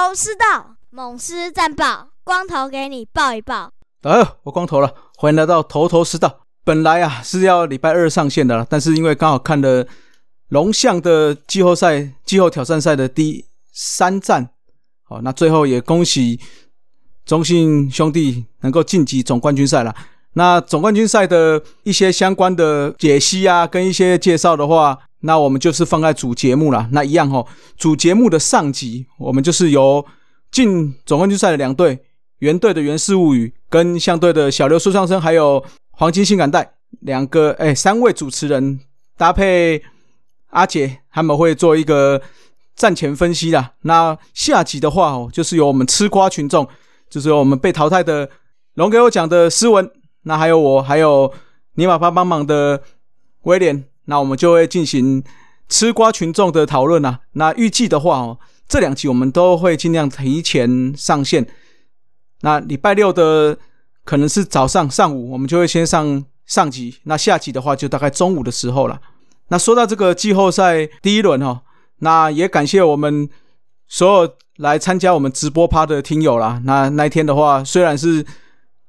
头头是道，猛狮战报，光头给你报一报。哎呦，我光头了，欢迎来到头头是道。本来啊是要礼拜二上线的，但是因为刚好看了龙象的季后赛、季后挑战赛的第三战，好，那最后也恭喜中信兄弟能够晋级总冠军赛了。那总冠军赛的一些相关的解析啊，跟一些介绍的话，那我们就是放在主节目了。那一样哦，主节目的上集，我们就是由进总冠军赛的两队，原队的原氏物语跟相对的小刘说唱声，还有黄金性感带两个哎三位主持人搭配阿杰，他们会做一个战前分析的。那下集的话哦，就是由我们吃瓜群众，就是由我们被淘汰的龙给我讲的斯文。那还有我，还有尼玛巴帮忙的威廉，那我们就会进行吃瓜群众的讨论啊。那预计的话哦，这两集我们都会尽量提前上线。那礼拜六的可能是早上上午，我们就会先上上集。那下集的话，就大概中午的时候了。那说到这个季后赛第一轮哈，那也感谢我们所有来参加我们直播趴的听友啦。那那一天的话，虽然是。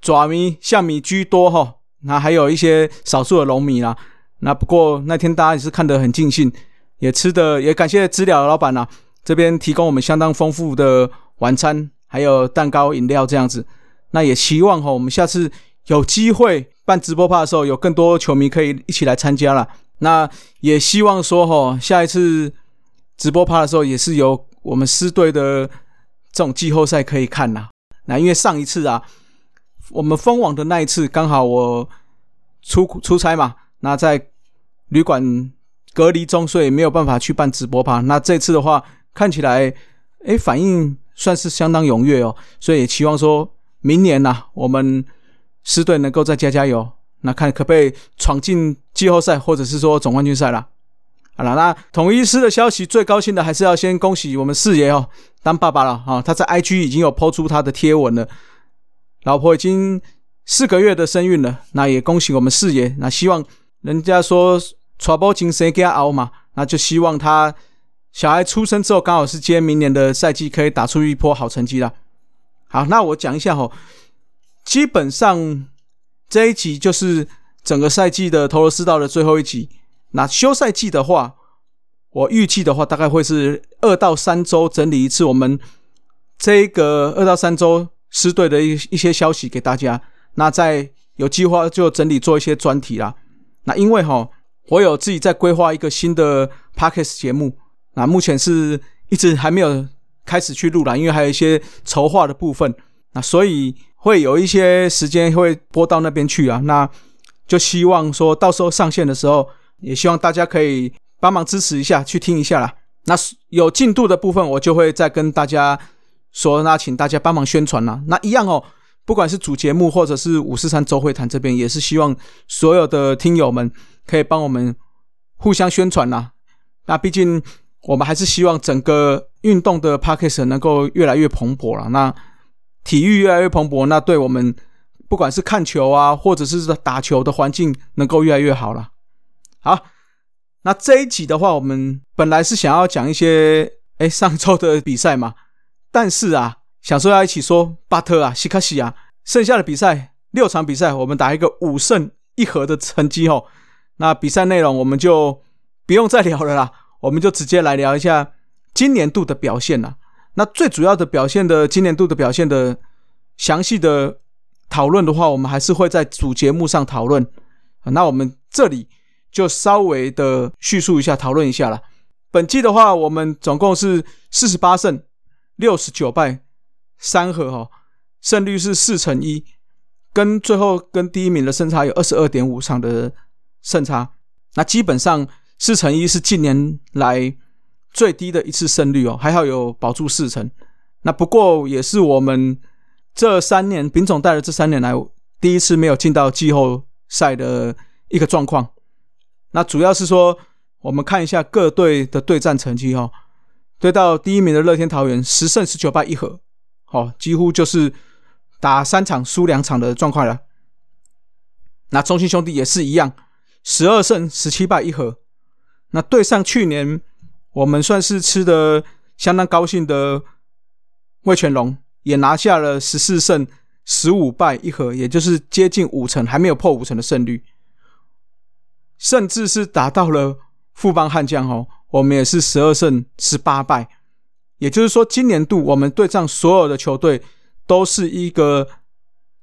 爪迷、象迷居多哈，那还有一些少数的龙迷啦。那不过那天大家也是看得很尽兴，也吃的也感谢知了老板呐，这边提供我们相当丰富的晚餐，还有蛋糕、饮料这样子。那也希望哈，我们下次有机会办直播趴的时候，有更多球迷可以一起来参加了。那也希望说哈，下一次直播趴的时候，也是有我们狮队的这种季后赛可以看呐。那因为上一次啊。我们封网的那一次，刚好我出出差嘛，那在旅馆隔离中，所以没有办法去办直播趴。那这次的话，看起来，哎，反应算是相当踊跃哦，所以也期望说明年呐，我们狮队能够再加加油，那看可不可以闯进季后赛，或者是说总冠军赛啦。好了，那统一师的消息，最高兴的还是要先恭喜我们四爷哦，当爸爸了啊！他在 IG 已经有抛出他的贴文了。老婆已经四个月的身孕了，那也恭喜我们四爷。那希望人家说“传波金谁给他熬嘛”，那就希望他小孩出生之后，刚好是接明年的赛季，可以打出一波好成绩了。好，那我讲一下哈，基本上这一集就是整个赛季的头头是道的最后一集。那休赛季的话，我预计的话，大概会是二到三周整理一次。我们这个二到三周。师队的一一些消息给大家，那在有计划就整理做一些专题啦。那因为哈，我有自己在规划一个新的 podcast 节目，那目前是一直还没有开始去录啦，因为还有一些筹划的部分，那所以会有一些时间会播到那边去啊。那就希望说到时候上线的时候，也希望大家可以帮忙支持一下，去听一下啦。那有进度的部分，我就会再跟大家。说那请大家帮忙宣传啦，那一样哦，不管是主节目或者是五四三周会谈这边，也是希望所有的听友们可以帮我们互相宣传啦。那毕竟我们还是希望整个运动的 p a c k a g e 能够越来越蓬勃了。那体育越来越蓬勃，那对我们不管是看球啊，或者是打球的环境能够越来越好了。好，那这一集的话，我们本来是想要讲一些哎上周的比赛嘛。但是啊，想说要一起说巴特啊、西卡西啊，剩下的比赛六场比赛，我们打一个五胜一和的成绩哦。那比赛内容我们就不用再聊了啦，我们就直接来聊一下今年度的表现啦。那最主要的表现的今年度的表现的详细的讨论的话，我们还是会在主节目上讨论。那我们这里就稍微的叙述一下，讨论一下了。本季的话，我们总共是四十八胜。六十九败三和哈，胜率是四成一，跟最后跟第一名的胜差有二十二点五场的胜差。那基本上四成一是近年来最低的一次胜率哦，还好有保住四成。那不过也是我们这三年丙总带的这三年来第一次没有进到季后赛的一个状况。那主要是说，我们看一下各队的对战成绩哈。对到第一名的乐天桃园十胜十九败一和，好，几乎就是打三场输两场的状况了。那中信兄弟也是一样，十二胜十七败一和。那对上去年我们算是吃的相当高兴的魏全龙也拿下了十四胜十五败一和，也就是接近五成，还没有破五成的胜率，甚至是达到了富邦悍将哦，我们也是十二胜十八败，也就是说，今年度我们对战所有的球队都是一个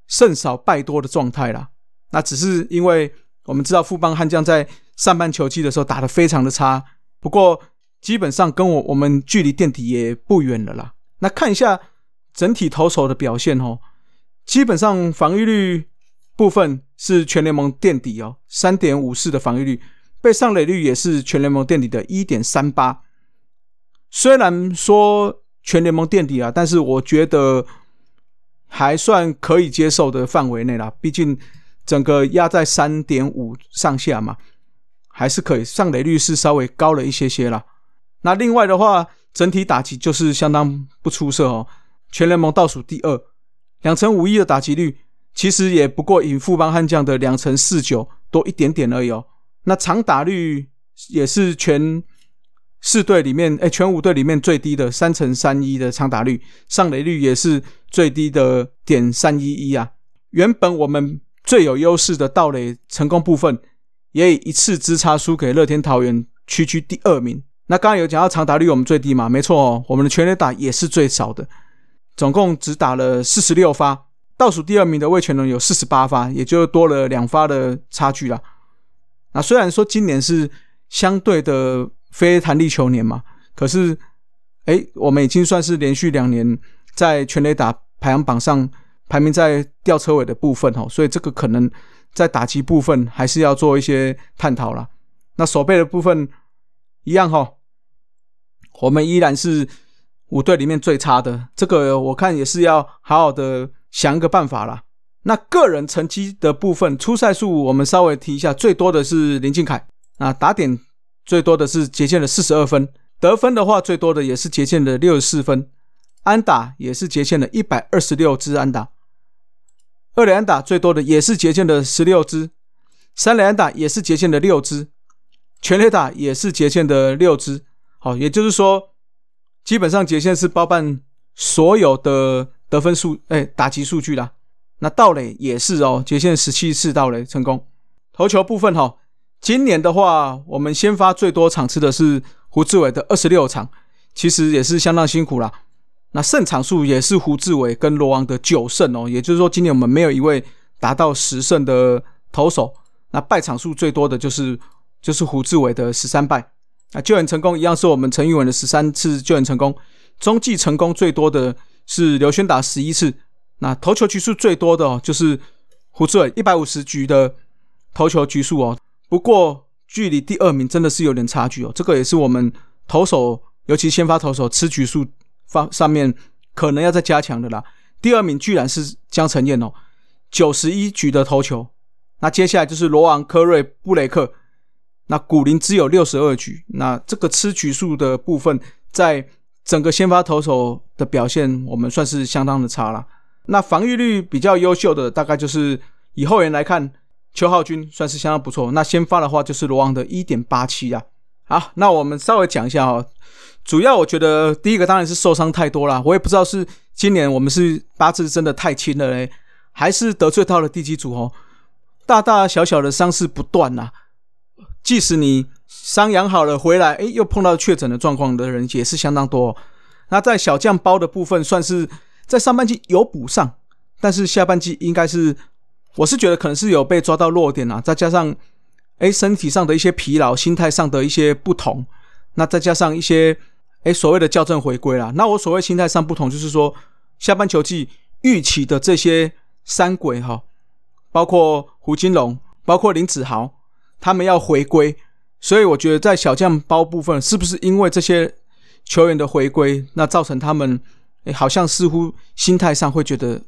胜少败多的状态啦。那只是因为我们知道富邦悍将在上半球季的时候打得非常的差，不过基本上跟我我们距离垫底也不远了啦。那看一下整体投手的表现哦，基本上防御率部分是全联盟垫底哦，三点五四的防御率，被上垒率也是全联盟垫底的一点三八。虽然说全联盟垫底啊，但是我觉得还算可以接受的范围内啦，毕竟。整个压在三点五上下嘛，还是可以。上垒率是稍微高了一些些啦。那另外的话，整体打击就是相当不出色哦，全联盟倒数第二，两成五一的打击率，其实也不过赢富邦悍将的两成四九多一点点而已哦。那长打率也是全四队里面，哎，全五队里面最低的三成三一的长打率，上垒率也是最低的点三一一啊。原本我们最有优势的盗垒成功部分，也以一次之差输给乐天桃园，区区第二名。那刚刚有讲到长打率我们最低嘛？没错，我们的全垒打也是最少的，总共只打了四十六发。倒数第二名的魏全龙有四十八发，也就多了两发的差距啦。那虽然说今年是相对的非弹力球年嘛，可是，哎，我们已经算是连续两年在全垒打排行榜上。排名在吊车尾的部分哦，所以这个可能在打击部分还是要做一些探讨了。那手背的部分一样哈，我们依然是五队里面最差的，这个我看也是要好好的想一个办法啦。那个人成绩的部分，初赛数我们稍微提一下，最多的是林敬凯，那打点最多的是捷健的四十二分，得分的话最多的也是捷健的六十四分，安打也是捷健的一百二十六支安打。二垒打最多的也是捷健的十六支，三垒打也是捷健的六支，全垒打也是捷健的六支。好，也就是说，基本上捷健是包办所有的得分数，哎，打击数据啦。那盗垒也是哦，捷健十七次盗垒成功。投球部分哈，今年的话，我们先发最多场次的是胡志伟的二十六场，其实也是相当辛苦啦。那胜场数也是胡志伟跟罗王的九胜哦，也就是说今年我们没有一位达到十胜的投手。那败场数最多的就是就是胡志伟的十三败。那救援成功一样是我们陈玉文的十三次救援成功。中继成功最多的是刘轩达十一次。那投球局数最多的哦就是胡志伟一百五十局的投球局数哦。不过距离第二名真的是有点差距哦。这个也是我们投手，尤其先发投手吃局数。方上面可能要再加强的啦。第二名居然是江承彦哦，九十一局的投球。那接下来就是罗昂、科瑞、布雷克。那古林只有六十二局。那这个吃局数的部分，在整个先发投手的表现，我们算是相当的差了。那防御率比较优秀的，大概就是以后援来看，邱浩军算是相当不错。那先发的话，就是罗昂的一点八七啊。好，那我们稍微讲一下哦。主要我觉得第一个当然是受伤太多了，我也不知道是今年我们是八字真的太轻了嘞，还是得罪到了地基组哦，大大小小的伤势不断呐。即使你伤养好了回来，哎，又碰到确诊的状况的人也是相当多。那在小将包的部分，算是在上半季有补上，但是下半季应该是，我是觉得可能是有被抓到弱点啊，再加上哎身体上的一些疲劳，心态上的一些不同，那再加上一些。哎，所谓的校正回归啦，那我所谓心态上不同，就是说下半球季预期的这些三鬼哈，包括胡金龙，包括林子豪，他们要回归，所以我觉得在小将包部分，是不是因为这些球员的回归，那造成他们哎，好像似乎心态上会觉得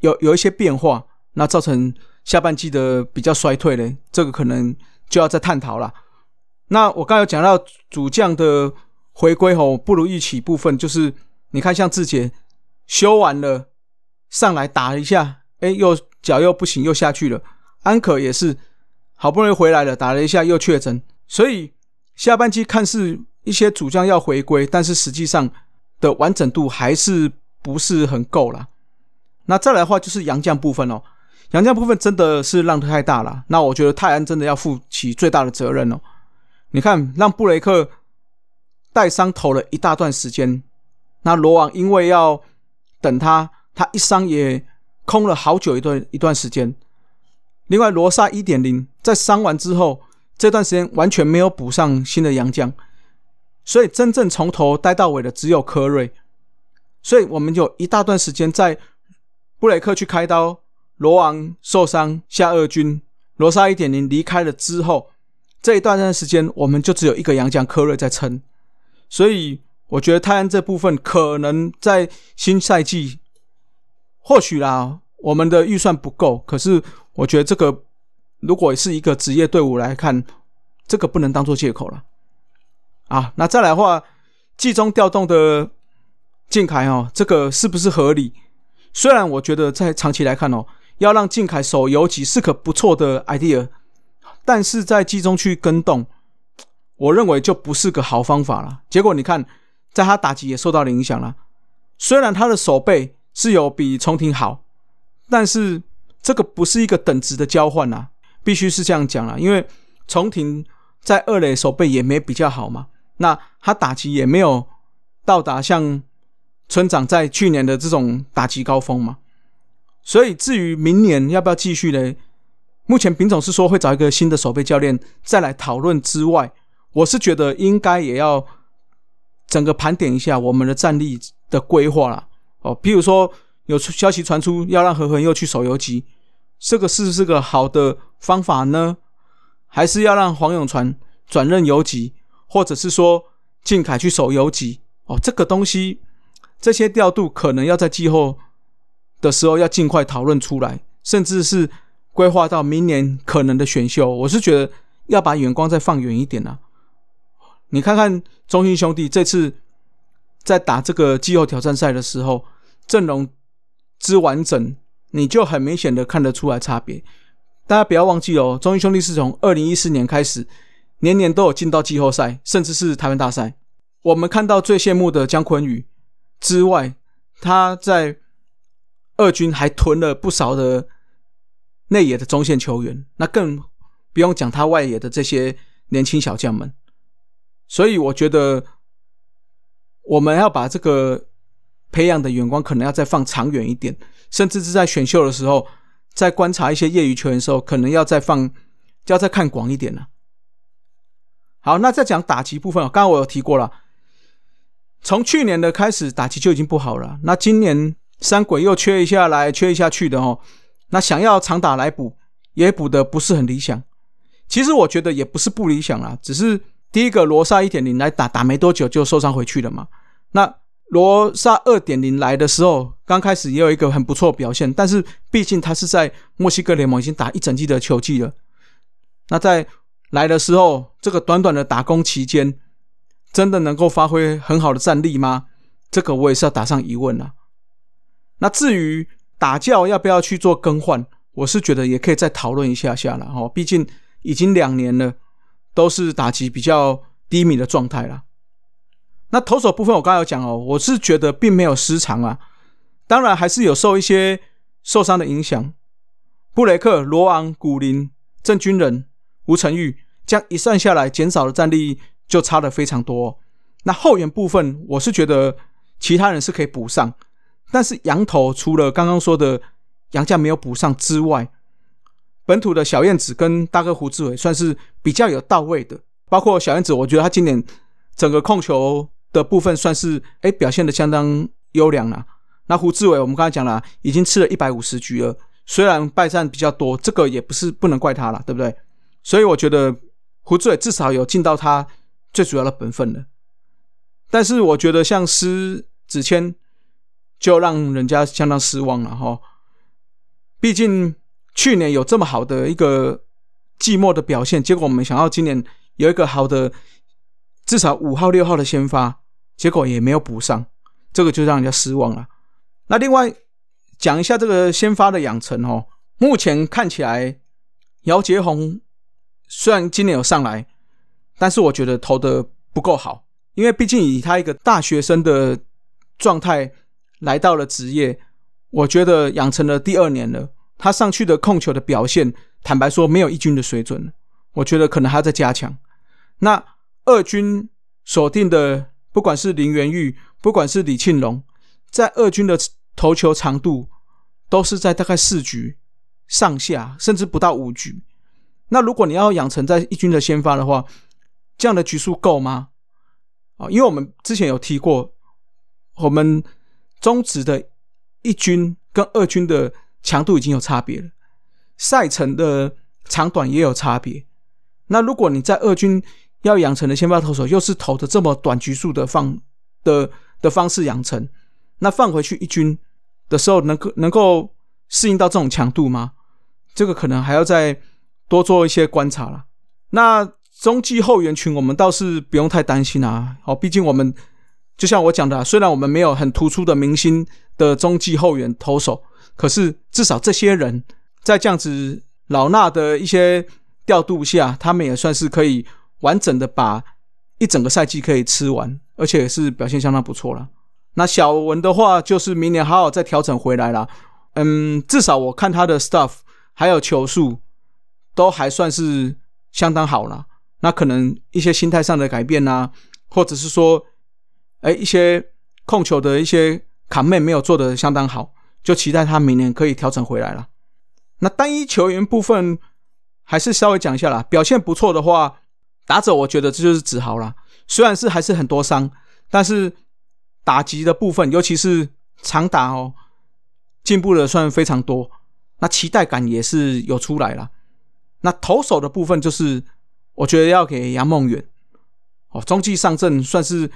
有有一些变化，那造成下半季的比较衰退嘞，这个可能就要再探讨了。那我刚有讲到主将的。回归吼不如预期部分，就是你看像志杰修完了上来打一下，哎，又脚又不行，又下去了。安可也是好不容易回来了，打了一下又确诊，所以下半季看似一些主将要回归，但是实际上的完整度还是不是很够啦。那再来的话就是杨将部分哦，杨将部分真的是浪太大了。那我觉得泰安真的要负起最大的责任哦。你看，让布雷克带伤投了一大段时间，那罗王因为要等他，他一伤也空了好久一段一段时间。另外，罗萨一点零在伤完之后，这段时间完全没有补上新的洋将，所以真正从头待到尾的只有科瑞。所以我们有一大段时间在布雷克去开刀，罗王受伤下二军，罗萨一点零离开了之后。这一段段时间，我们就只有一个洋将科瑞在撑，所以我觉得泰安这部分可能在新赛季，或许啦，我们的预算不够。可是我觉得这个如果是一个职业队伍来看，这个不能当做借口了。啊，那再来的话，季中调动的靖凯哦，这个是不是合理？虽然我觉得在长期来看哦，要让靖凯守游击是个不错的 idea。但是在季中去跟动，我认为就不是个好方法了。结果你看，在他打击也受到了影响了。虽然他的手背是有比重庭好，但是这个不是一个等值的交换呐，必须是这样讲了。因为重庭在二垒手背也没比较好嘛，那他打击也没有到达像村长在去年的这种打击高峰嘛。所以至于明年要不要继续呢？目前丙总是说会找一个新的守备教练再来讨论之外，我是觉得应该也要整个盘点一下我们的战力的规划了哦。譬如说有消息传出要让何恒又去守游击，这个是不是个好的方法呢？还是要让黄永传转任游击，或者是说靖凯去守游击？哦，这个东西这些调度可能要在季后的时候要尽快讨论出来，甚至是。规划到明年可能的选秀，我是觉得要把眼光再放远一点啊！你看看中信兄弟这次在打这个季后挑战赛的时候，阵容之完整，你就很明显的看得出来差别。大家不要忘记哦，中信兄弟是从二零一四年开始，年年都有进到季后赛，甚至是台湾大赛。我们看到最羡慕的姜昆宇之外，他在二军还囤了不少的。内野的中线球员，那更不用讲他外野的这些年轻小将们。所以我觉得我们要把这个培养的眼光可能要再放长远一点，甚至是在选秀的时候，在观察一些业余球员的时候，可能要再放，就要再看广一点了。好，那再讲打击部分刚刚我有提过了，从去年的开始打击就已经不好了，那今年三鬼又缺一下来，缺一下去的哦。那想要长打来补，也补的不是很理想。其实我觉得也不是不理想啦，只是第一个罗萨一点零来打打没多久就受伤回去了嘛。那罗萨二点零来的时候，刚开始也有一个很不错表现，但是毕竟他是在墨西哥联盟已经打一整季的球季了。那在来的时候，这个短短的打工期间，真的能够发挥很好的战力吗？这个我也是要打上疑问了。那至于，打教要不要去做更换？我是觉得也可以再讨论一下下了哈。毕竟已经两年了，都是打击比较低迷的状态了。那投手部分我刚才有讲哦，我是觉得并没有失常啊。当然还是有受一些受伤的影响。布雷克、罗昂、古林、郑军人、吴成玉，这样一算下来，减少的战力就差的非常多。那后援部分，我是觉得其他人是可以补上。但是羊头除了刚刚说的杨将没有补上之外，本土的小燕子跟大哥胡志伟算是比较有到位的。包括小燕子，我觉得他今年整个控球的部分算是哎表现的相当优良了。那胡志伟，我们刚才讲了，已经吃了一百五十局了，虽然败战比较多，这个也不是不能怪他了，对不对？所以我觉得胡志伟至少有尽到他最主要的本分了。但是我觉得像施子谦。就让人家相当失望了哈。毕竟去年有这么好的一个季末的表现，结果我们想要今年有一个好的至少五号六号的先发，结果也没有补上，这个就让人家失望了。那另外讲一下这个先发的养成哦，目前看起来姚杰宏虽然今年有上来，但是我觉得投的不够好，因为毕竟以他一个大学生的。状态来到了职业，我觉得养成了第二年了，他上去的控球的表现，坦白说没有一军的水准，我觉得可能还要再加强。那二军锁定的，不管是林元玉，不管是李庆龙，在二军的投球长度都是在大概四局上下，甚至不到五局。那如果你要养成在一军的先发的话，这样的局数够吗？啊，因为我们之前有提过，我们中职的一军跟二军的强度已经有差别了，赛程的长短也有差别。那如果你在二军要养成的先发投手，又是投的这么短局数的放的的方式养成，那放回去一军的时候，能够能够适应到这种强度吗？这个可能还要再多做一些观察了。那中继后援群，我们倒是不用太担心啊。哦，毕竟我们就像我讲的，虽然我们没有很突出的明星的中继后援投手，可是至少这些人在这样子老衲的一些调度下，他们也算是可以。完整的把一整个赛季可以吃完，而且是表现相当不错了。那小文的话，就是明年好好再调整回来了。嗯，至少我看他的 stuff 还有球速都还算是相当好了。那可能一些心态上的改变呐，或者是说，哎，一些控球的一些卡妹没有做的相当好，就期待他明年可以调整回来了。那单一球员部分还是稍微讲一下啦，表现不错的话。打者，我觉得这就是子豪了。虽然是还是很多伤，但是打击的部分，尤其是长打哦，进步的算非常多。那期待感也是有出来了。那投手的部分，就是我觉得要给杨梦远哦，中继上阵算是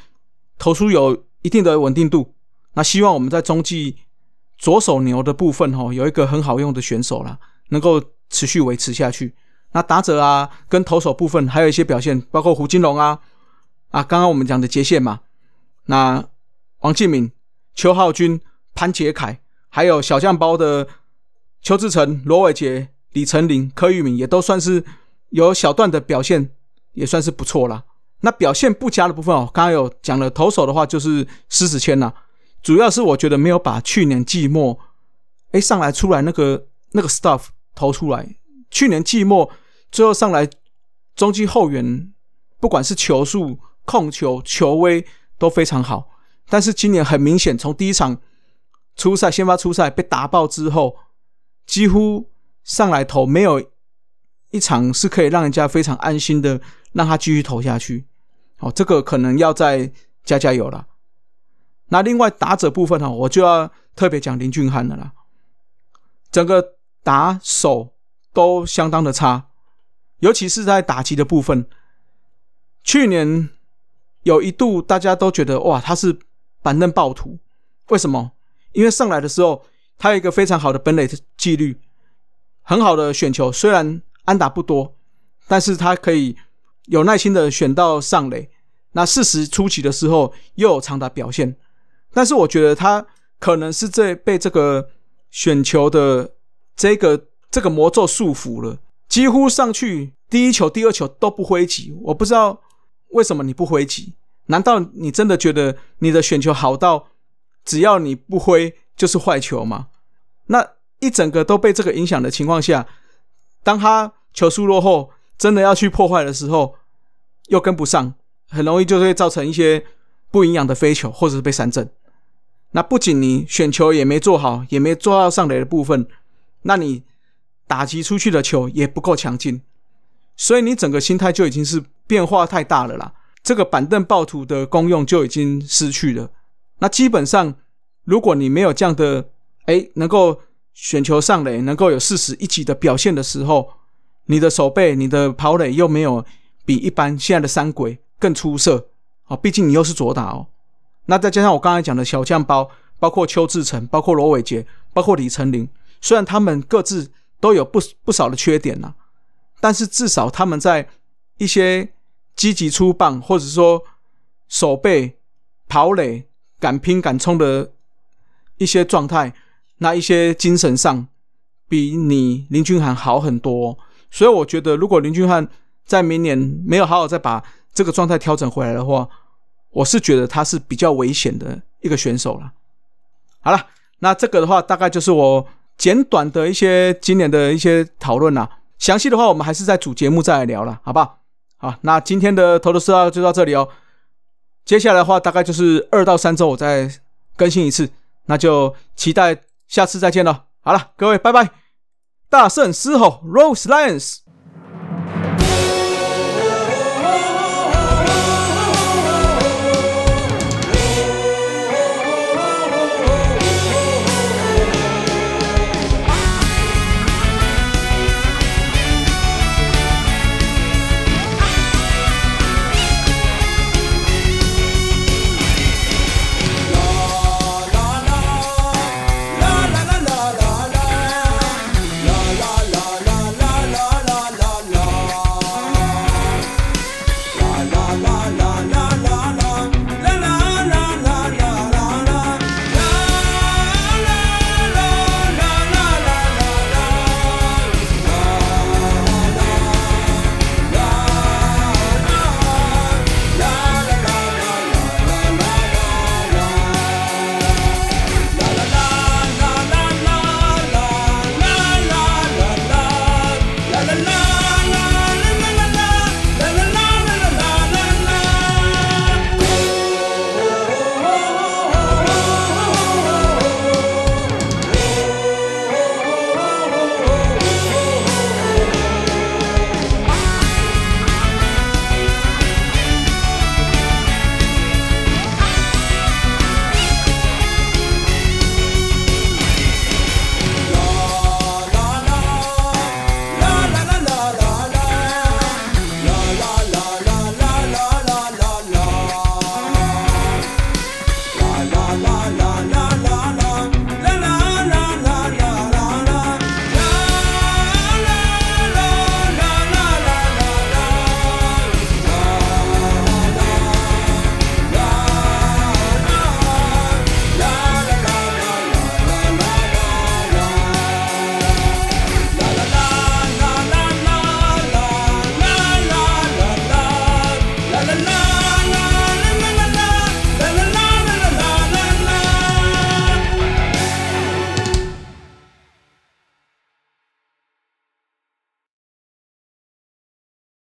投出有一定的稳定度。那希望我们在中继左手牛的部分哦，有一个很好用的选手了，能够持续维持下去。那打者啊，跟投手部分还有一些表现，包括胡金龙啊，啊，刚刚我们讲的接线嘛，那王敬敏、邱浩军、潘杰凯，还有小将包的邱志成、罗伟杰、李成林、柯玉敏，也都算是有小段的表现，也算是不错啦。那表现不佳的部分哦，刚刚有讲了，投手的话就是施子谦呐，主要是我觉得没有把去年季末哎上来出来那个那个 stuff 投出来，去年季末。最后上来，中继后援，不管是球速、控球、球威都非常好。但是今年很明显，从第一场初赛先发初赛被打爆之后，几乎上来投没有一场是可以让人家非常安心的让他继续投下去。哦，这个可能要再加加油了。那另外打者部分哈，我就要特别讲林俊汉的啦，整个打手都相当的差。尤其是在打击的部分，去年有一度大家都觉得哇，他是板凳暴徒。为什么？因为上来的时候，他有一个非常好的本垒纪律，很好的选球。虽然安打不多，但是他可以有耐心的选到上垒。那事实初期的时候又有长打表现，但是我觉得他可能是这被这个选球的这个这个魔咒束缚了。几乎上去第一球、第二球都不挥击，我不知道为什么你不挥击？难道你真的觉得你的选球好到只要你不挥就是坏球吗？那一整个都被这个影响的情况下，当他球速落后，真的要去破坏的时候，又跟不上，很容易就会造成一些不营养的飞球，或者是被三振。那不仅你选球也没做好，也没做到上垒的部分，那你。打击出去的球也不够强劲，所以你整个心态就已经是变化太大了啦。这个板凳暴徒的功用就已经失去了。那基本上，如果你没有这样的哎，能够选球上垒，能够有四十一级的表现的时候，你的手背、你的跑垒又没有比一般现在的三鬼更出色啊。毕竟你又是左打哦。那再加上我刚才讲的小将包，包括邱志成，包括罗伟杰，包括李成林，虽然他们各自。都有不不少的缺点呐，但是至少他们在一些积极出棒，或者说守备、跑垒、敢拼敢冲的一些状态，那一些精神上比你林俊涵好很多。所以我觉得，如果林俊翰在明年没有好好再把这个状态调整回来的话，我是觉得他是比较危险的一个选手了。好了，那这个的话大概就是我简短的一些今年的一些讨论啦。详细的话，我们还是在主节目再来聊了，好不好？好，那今天的投头是道就到这里哦。接下来的话，大概就是二到三周我再更新一次，那就期待下次再见了。好了，各位，拜拜！大圣嘶吼，Rose Lions。